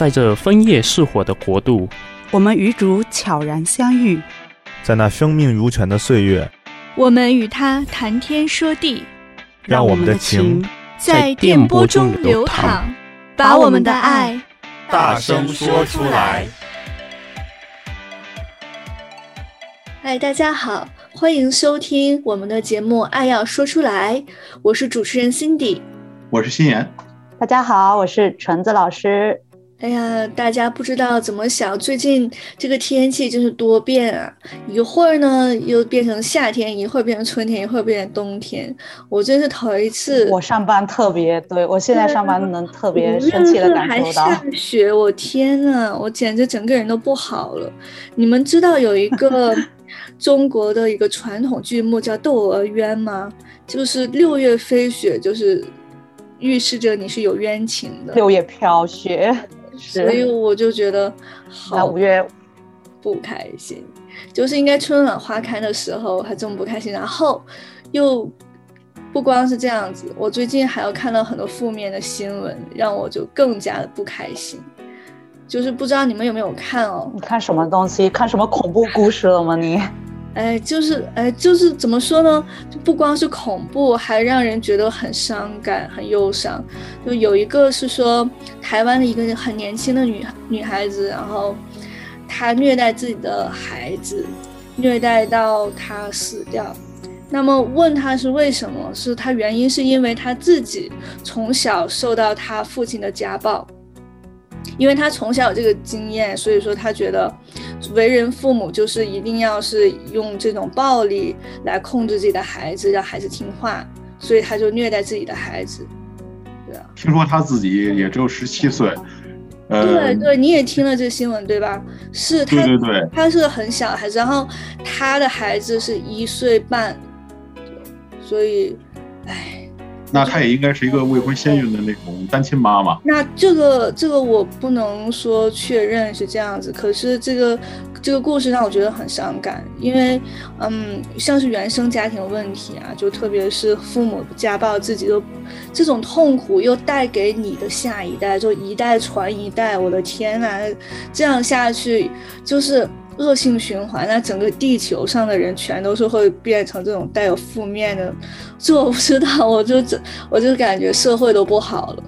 在这枫叶似火的国度，我们与主悄然相遇，在那生命如泉的岁月，我们与他谈天说地，让我们的情在电波中流淌，把我们的爱大声说出来。嗨，大家好，欢迎收听我们的节目《爱要说出来》，我是主持人 Cindy，我是心妍。大家好，我是橙子老师。哎呀，大家不知道怎么想，最近这个天气真是多变啊！一会儿呢又变成夏天，一会儿变成春天，一会儿变成冬天。我真是头一次。我上班特别，对，我现在上班能特别生气的感受到。还下雪，我天呐，我简直整个人都不好了。你们知道有一个 中国的一个传统剧目叫《窦娥冤》吗？就是六月飞雪，就是。预示着你是有冤情的。六月飘雪，所以我就觉得好五月不开心，就是应该春暖花开的时候还这么不开心。然后又不光是这样子，我最近还要看到很多负面的新闻，让我就更加的不开心。就是不知道你们有没有看哦？你看什么东西？看什么恐怖故事了吗？你？哎，就是哎，就是怎么说呢？就不光是恐怖，还让人觉得很伤感、很忧伤。就有一个是说，台湾的一个很年轻的女女孩子，然后她虐待自己的孩子，虐待到她死掉。那么问她是为什么？是她原因是因为她自己从小受到她父亲的家暴。因为她从小有这个经验，所以说她觉得为人父母就是一定要是用这种暴力来控制自己的孩子，让孩子听话，所以他就虐待自己的孩子。对啊，听说他自己也只有十七岁。呃，对对，你也听了这个新闻对吧？是他，对对对，他是个很小的孩子，然后他的孩子是一岁半，所以，唉。那她也应该是一个未婚先孕的那种单亲妈妈。那这个这个我不能说确认是这样子，可是这个这个故事让我觉得很伤感，因为嗯，像是原生家庭问题啊，就特别是父母家暴自己的这种痛苦，又带给你的下一代，就一代传一代。我的天呐，这样下去就是。恶性循环，那整个地球上的人全都是会变成这种带有负面的，这我不知道，我就这我就感觉社会都不好了。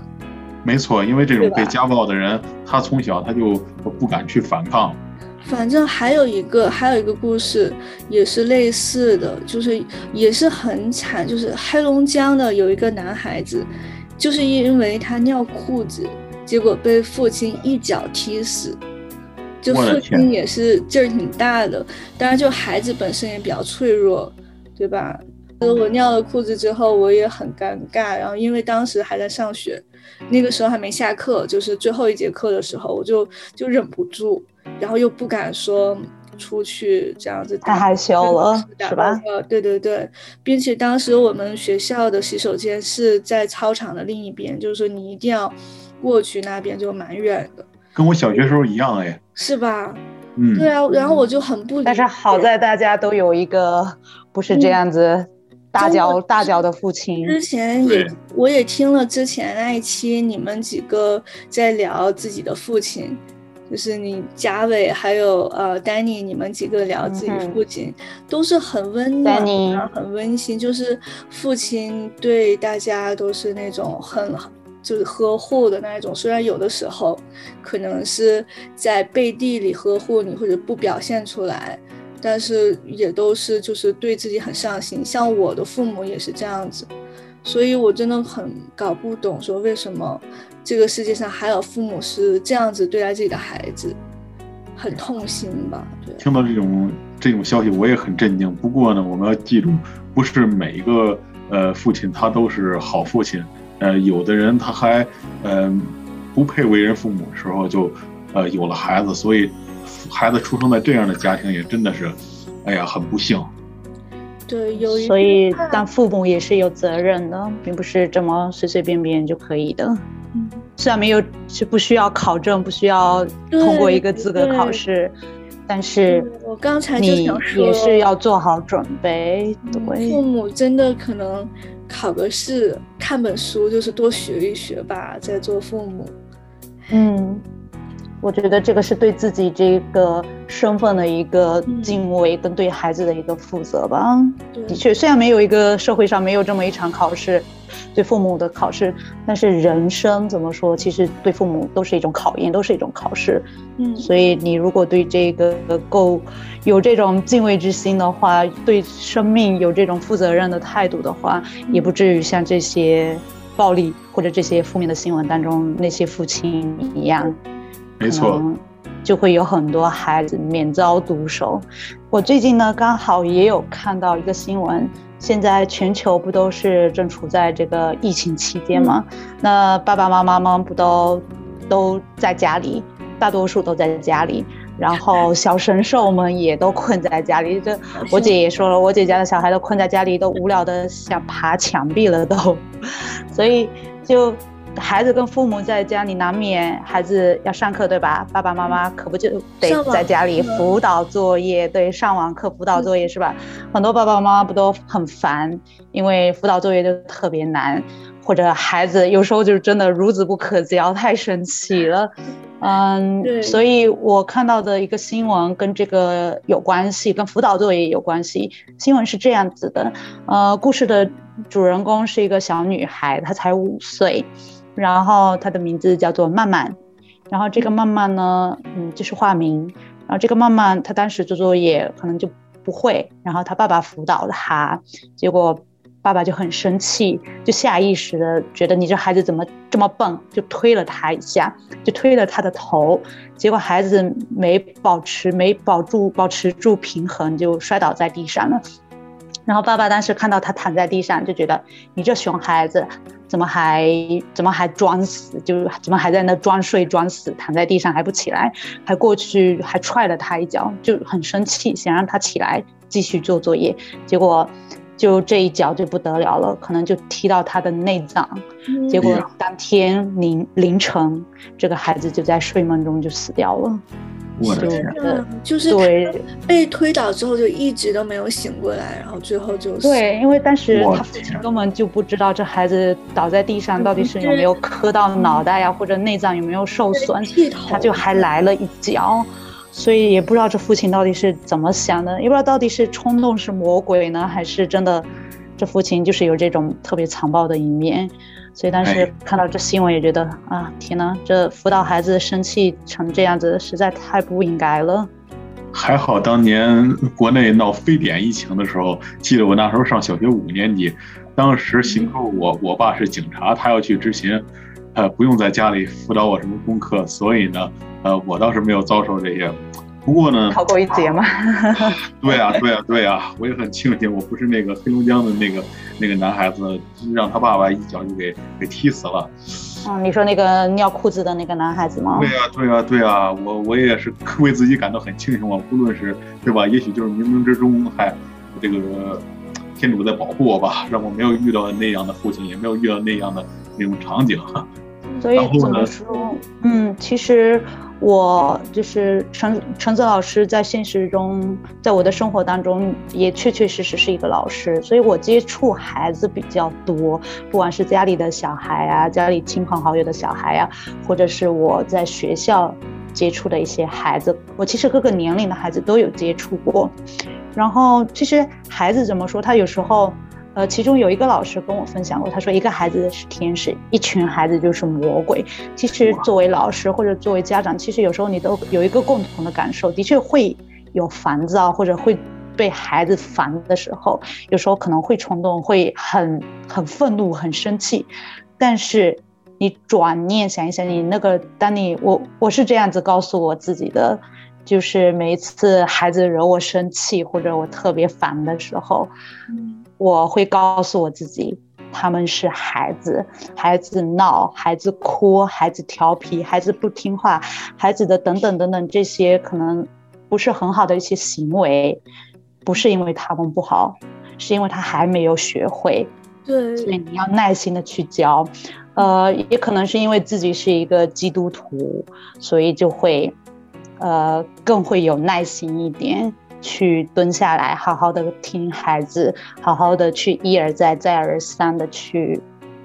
没错，因为这种被家暴的人，他从小他就不敢去反抗。反正还有一个还有一个故事也是类似的，就是也是很惨，就是黑龙江的有一个男孩子，就是因为他尿裤子，结果被父亲一脚踢死。就父亲也是劲儿挺大的，当然就孩子本身也比较脆弱，对吧？我尿了裤子之后，我也很尴尬。然后因为当时还在上学，那个时候还没下课，就是最后一节课的时候，我就就忍不住，然后又不敢说出去这样子，太害羞了，是吧？对对对，并且当时我们学校的洗手间是在操场的另一边，就是说你一定要过去那边，就蛮远的。跟我小学时候一样哎，是吧？嗯，对啊，然后我就很不理解。但是好在大家都有一个不是这样子大脚、嗯、大脚的父亲。之前也我也听了之前那一期你们几个在聊自己的父亲，就是你贾伟还有呃丹尼，你们几个聊自己父亲、嗯、都是很温暖、很温馨，就是父亲对大家都是那种很。就是呵护的那一种，虽然有的时候可能是在背地里呵护你或者不表现出来，但是也都是就是对自己很上心。像我的父母也是这样子，所以我真的很搞不懂，说为什么这个世界上还有父母是这样子对待自己的孩子，很痛心吧？对。听到这种这种消息，我也很震惊。不过呢，我们要记住，不是每一个呃父亲他都是好父亲。呃，有的人他还，嗯、呃，不配为人父母的时候就，呃，有了孩子，所以孩子出生在这样的家庭也真的是，哎呀，很不幸。对，有。所以当父母也是有责任的，并不是这么随随便便就可以的。嗯。虽然没有是不需要考证，不需要通过一个资格考试，但是我刚才就想说，你也是要做好准备。对。父母真的可能。考个试，看本书，就是多学一学吧，在做父母。嗯，我觉得这个是对自己这个身份的一个敬畏，跟对孩子的一个负责吧。的确，虽然没有一个社会上没有这么一场考试，对父母的考试，但是人生怎么说，其实对父母都是一种考验，都是一种考试。嗯，所以你如果对这个够有这种敬畏之心的话，对生命有这种负责任的态度的话，也不至于像这些暴力或者这些负面的新闻当中那些父亲一样。没错，就会有很多孩子免遭毒手。我最近呢，刚好也有看到一个新闻，现在全球不都是正处在这个疫情期间吗？嗯、那爸爸妈妈们不都都在家里，大多数都在家里，然后小神兽们也都困在家里。这我姐也说了，我姐家的小孩都困在家里，都无聊的想爬墙壁了都，所以就。孩子跟父母在家里，难免孩子要上课，对吧？爸爸妈妈可不就得在家里辅导作业，对，上网课辅导作业是吧？很多爸爸妈妈不都很烦，因为辅导作业就特别难，或者孩子有时候就是真的孺子不可教，太生气了。嗯，对，所以我看到的一个新闻跟这个有关系，跟辅导作业有关系。新闻是这样子的，呃，故事的主人公是一个小女孩，她才五岁。然后他的名字叫做曼曼，然后这个曼曼呢，嗯，就是化名。然后这个曼曼他当时做作业可能就不会，然后他爸爸辅导他，结果爸爸就很生气，就下意识的觉得你这孩子怎么这么笨，就推了他一下，就推了他的头，结果孩子没保持没保住保持住平衡，就摔倒在地上了。然后爸爸当时看到他躺在地上，就觉得你这熊孩子。怎么还怎么还装死？就怎么还在那装睡装死，躺在地上还不起来，还过去还踹了他一脚，就很生气，想让他起来继续做作业。结果就这一脚就不得了了，可能就踢到他的内脏。结果当天凌凌晨，这个孩子就在睡梦中就死掉了。我的天，就是对被推倒之后就一直都没有醒过来，然后最后就死。对，因为当时他父亲根本就不知道这孩子倒在地上到底是有没有磕到脑袋呀，嗯、或者内脏有没有受损，他就还来了一脚，所以也不知道这父亲到底是怎么想的，也不知道到底是冲动是魔鬼呢，还是真的这父亲就是有这种特别残暴的一面。所以当时看到这新闻也觉得、哎、啊，天呐，这辅导孩子生气成这样子，实在太不应该了。还好当年国内闹非典疫情的时候，记得我那时候上小学五年级，当时幸亏我我爸是警察，他要去执勤，呃，不用在家里辅导我什么功课，所以呢，呃，我倒是没有遭受这些。不过呢，逃过一劫嘛。对呀、啊，对呀、啊，对呀、啊，我也很庆幸我不是那个黑龙江的那个那个男孩子，让他爸爸一脚就给给踢死了。嗯，你说那个尿裤子的那个男孩子吗？对呀、啊，对呀、啊，对呀、啊，我我也是 为自己感到很庆幸，啊不论是对吧，也许就是冥冥之中还这个天主在保护我吧，让我没有遇到那样的父亲，也没有遇到那样的那种场景。所以怎么说？嗯，其实。我就是陈陈泽老师，在现实中，在我的生活当中，也确确实实是一个老师，所以我接触孩子比较多，不管是家里的小孩啊，家里亲朋好友的小孩啊，或者是我在学校接触的一些孩子，我其实各个年龄的孩子都有接触过。然后，其实孩子怎么说，他有时候。呃，其中有一个老师跟我分享过，他说一个孩子是天使，一群孩子就是魔鬼。其实作为老师或者作为家长，其实有时候你都有一个共同的感受，的确会有烦躁或者会被孩子烦的时候，有时候可能会冲动，会很很愤怒、很生气。但是你转念想一想，你那个当你我我是这样子告诉我自己的，就是每一次孩子惹我生气或者我特别烦的时候。嗯我会告诉我自己，他们是孩子，孩子闹，孩子哭，孩子调皮，孩子不听话，孩子的等等等等这些可能不是很好的一些行为，不是因为他们不好，是因为他还没有学会。对，所以你要耐心的去教。呃，也可能是因为自己是一个基督徒，所以就会，呃，更会有耐心一点。去蹲下来，好好的听孩子，好好的去一而再、再而三的去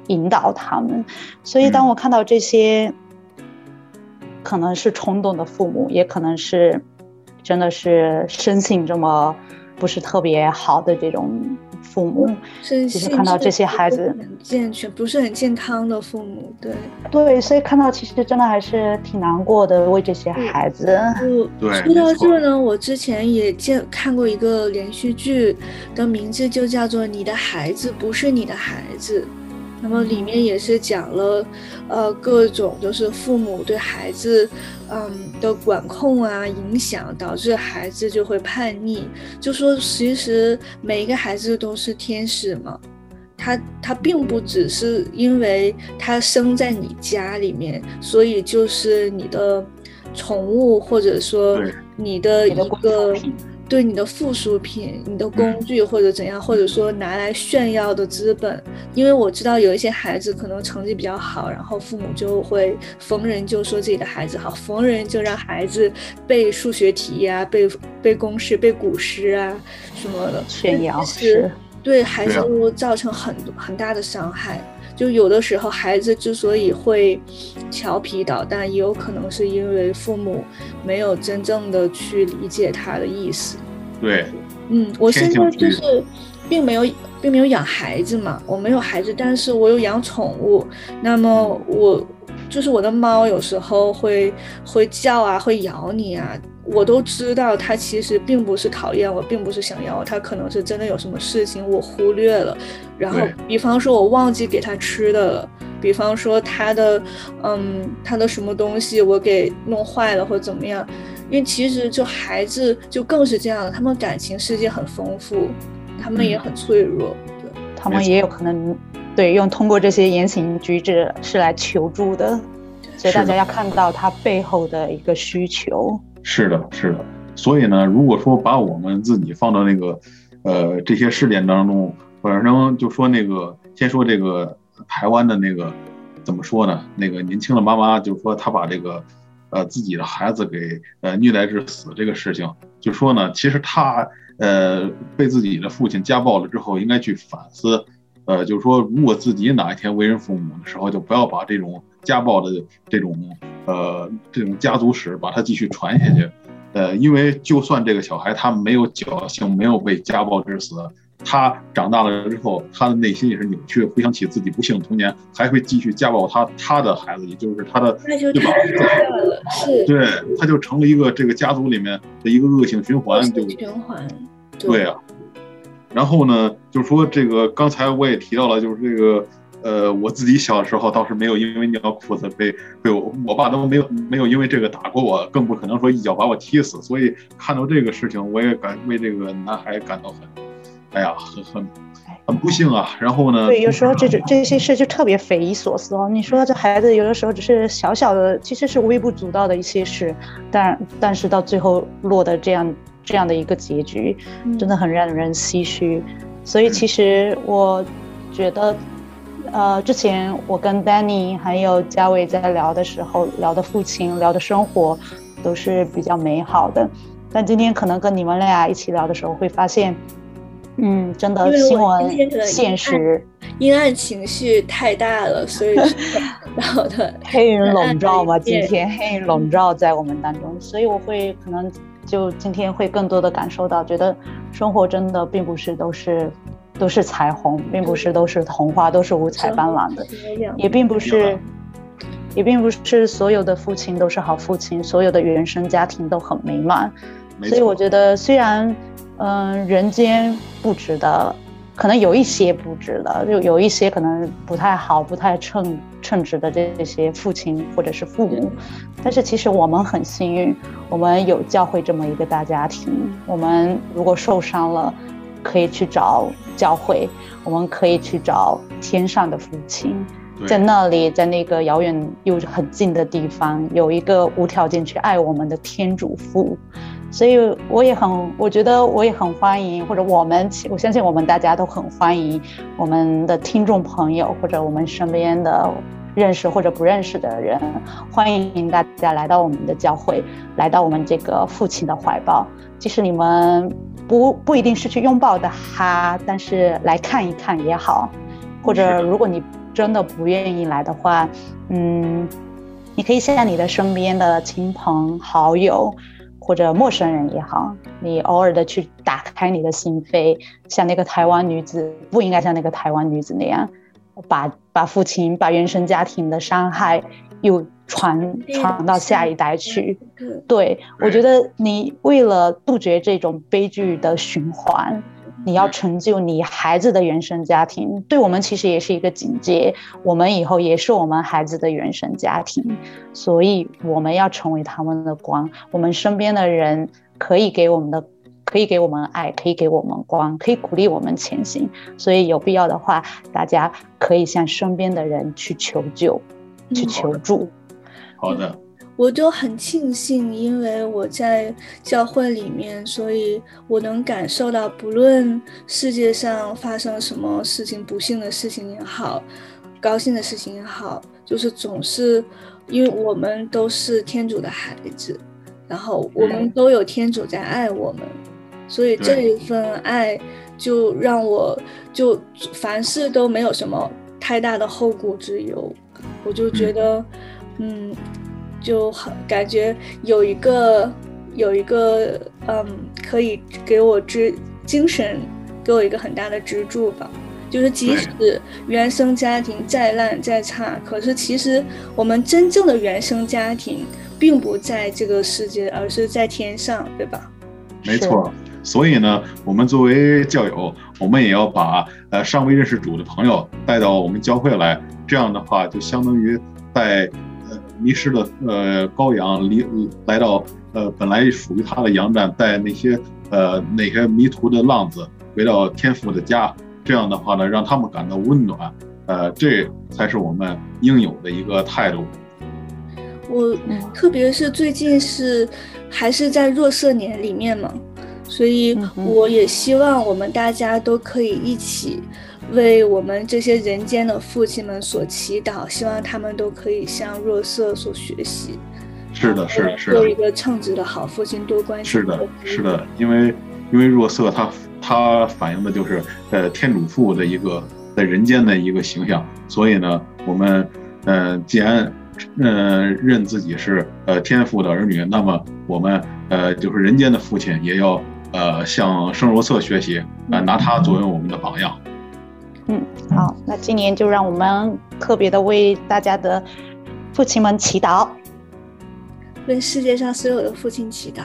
引导他们。所以，当我看到这些可能是冲动的父母，也可能是真的是生性这么不是特别好的这种。父母，其实看到这些孩子很健全，不是很健康的父母，对对，所以看到其实真的还是挺难过的，为这些孩子。对，说到这呢，我之前也见看过一个连续剧，的名字就叫做《你的孩子不是你的孩子》。那么里面也是讲了，呃，各种就是父母对孩子，嗯的管控啊，影响导致孩子就会叛逆。就说其实每一个孩子都是天使嘛，他他并不只是因为他生在你家里面，所以就是你的宠物或者说你的一个。对你的附属品、你的工具或者怎样，或者说拿来炫耀的资本，因为我知道有一些孩子可能成绩比较好，然后父母就会逢人就说自己的孩子好，逢人就让孩子背数学题呀、啊、背背公式、背古诗啊什么的。炫耀，是对孩子都造成很很大的伤害。就有的时候，孩子之所以会调皮捣蛋，也有可能是因为父母没有真正的去理解他的意思。对，嗯，我现在就是并没有并没有养孩子嘛，我没有孩子，但是我有养宠物。那么我就是我的猫，有时候会会叫啊，会咬你啊。我都知道，他其实并不是讨厌我，并不是想要我，他可能是真的有什么事情我忽略了。然后，比方说我忘记给他吃的了，比方说他的，嗯，他的什么东西我给弄坏了或者怎么样。因为其实就孩子就更是这样，他们感情世界很丰富，他们也很脆弱，对，他们也有可能对用通过这些言行举止是来求助的，所以大家要看到他背后的一个需求。是的，是的。所以呢，如果说把我们自己放到那个，呃，这些事件当中，反正就说那个，先说这个台湾的那个，怎么说呢？那个年轻的妈妈就说她把这个，呃，自己的孩子给呃虐待致死这个事情，就说呢，其实她呃被自己的父亲家暴了之后，应该去反思，呃，就是说如果自己哪一天为人父母的时候，就不要把这种家暴的这种。呃，这种家族史把它继续传下去，呃，因为就算这个小孩他没有侥幸，没有被家暴致死，他长大了之后，他的内心也是扭曲，回想起自己不幸童年，还会继续家暴他他的孩子，也就是他的，那就太可怕了，是，对，他就成了一个这个家族里面的一个恶性循环，就循环，对啊，然后呢，就是说这个刚才我也提到了，就是这个。呃，我自己小时候倒是没有因为尿裤子被被我我爸都没有没有因为这个打过我，更不可能说一脚把我踢死。所以看到这个事情，我也感为这个男孩感到很，哎呀，很很很不幸啊。然后呢，对，有时候这种这些事就特别匪夷所思哦。你说这孩子有的时候只是小小的，其实是微不足道的一些事，但但是到最后落得这样这样的一个结局，真的很让人唏嘘。所以其实我觉得。呃，之前我跟 Danny 还有嘉伟在聊的时候，聊的父亲，聊的生活，都是比较美好的。但今天可能跟你们俩一起聊的时候，会发现，嗯，真的新闻现实阴暗情绪太大了，所以然后 的黑云笼罩嘛，今天黑云笼罩在我们当中，所以我会可能就今天会更多的感受到，觉得生活真的并不是都是。都是彩虹，并不是都是童话，都是五彩斑斓的，也并不是，也并不是所有的父亲都是好父亲，所有的原生家庭都很美满。所以我觉得，虽然，嗯、呃，人间不值得，可能有一些不值得，就有一些可能不太好、不太称称职的这些父亲或者是父母，但是其实我们很幸运，我们有教会这么一个大家庭，我们如果受伤了。可以去找教会，我们可以去找天上的父亲，在那里，在那个遥远又很近的地方，有一个无条件去爱我们的天主父。所以我也很，我觉得我也很欢迎，或者我们，我相信我们大家都很欢迎我们的听众朋友，或者我们身边的认识或者不认识的人，欢迎大家来到我们的教会，来到我们这个父亲的怀抱。即使你们。不不一定是去拥抱的哈，但是来看一看也好，或者如果你真的不愿意来的话，嗯，你可以向你的身边的亲朋好友或者陌生人也好，你偶尔的去打开你的心扉，像那个台湾女子，不应该像那个台湾女子那样，把把父亲、把原生家庭的伤害又传传到下一代去。对，我觉得你为了杜绝这种悲剧的循环。你要成就你孩子的原生家庭，对我们其实也是一个警戒。我们以后也是我们孩子的原生家庭，所以我们要成为他们的光。我们身边的人可以给我们的，可以给我们爱，可以给我们光，可以鼓励我们前行。所以有必要的话，大家可以向身边的人去求救，去求助。好的。我就很庆幸，因为我在教会里面，所以我能感受到，不论世界上发生什么事情，不幸的事情也好，高兴的事情也好，就是总是，因为我们都是天主的孩子，然后我们都有天主在爱我们，所以这一份爱就让我就凡事都没有什么太大的后顾之忧，我就觉得，嗯。就很感觉有一个有一个嗯，可以给我支精神，给我一个很大的支柱吧。就是即使原生家庭再烂再差，可是其实我们真正的原生家庭并不在这个世界，而是在天上，对吧？没错。所以呢，我们作为教友，我们也要把呃尚未认识主的朋友带到我们教会来。这样的话，就相当于带。迷失的呃羔羊离来到呃本来属于他的羊站，带那些呃那些迷途的浪子回到天父的家，这样的话呢，让他们感到温暖，呃，这才是我们应有的一个态度。我特别是最近是还是在若色年里面嘛，所以我也希望我们大家都可以一起。为我们这些人间的父亲们所祈祷，希望他们都可以向若瑟所学习。是的，是的，是的。做一个称职的好父亲，多关心。是的，是的，因为因为若瑟他他反映的就是呃天主父的一个在人间的一个形象，所以呢，我们呃既然呃认自己是呃天父的儿女，那么我们呃就是人间的父亲，也要呃向圣若瑟学习，呃拿他作为我们的榜样。嗯，好，那今年就让我们特别的为大家的父亲们祈祷，为世界上所有的父亲祈祷。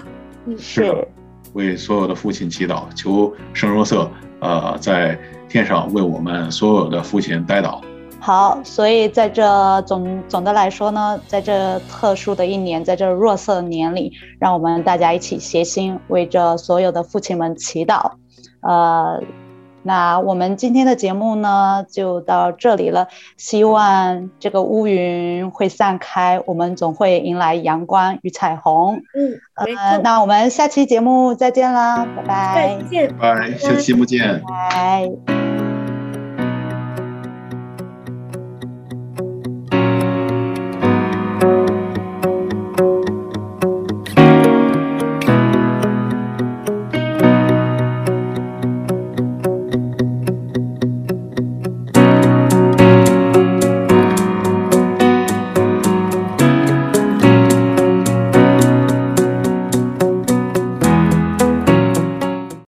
嗯，是，为所有的父亲祈祷，求圣若瑟，呃，在天上为我们所有的父亲代祷。好，所以在这总总的来说呢，在这特殊的一年，在这若色年里，让我们大家一起协心为这所有的父亲们祈祷，呃。那我们今天的节目呢，就到这里了。希望这个乌云会散开，我们总会迎来阳光与彩虹。嗯，呃，那我们下期节目再见啦，拜拜。再见，拜，下期节目见。拜。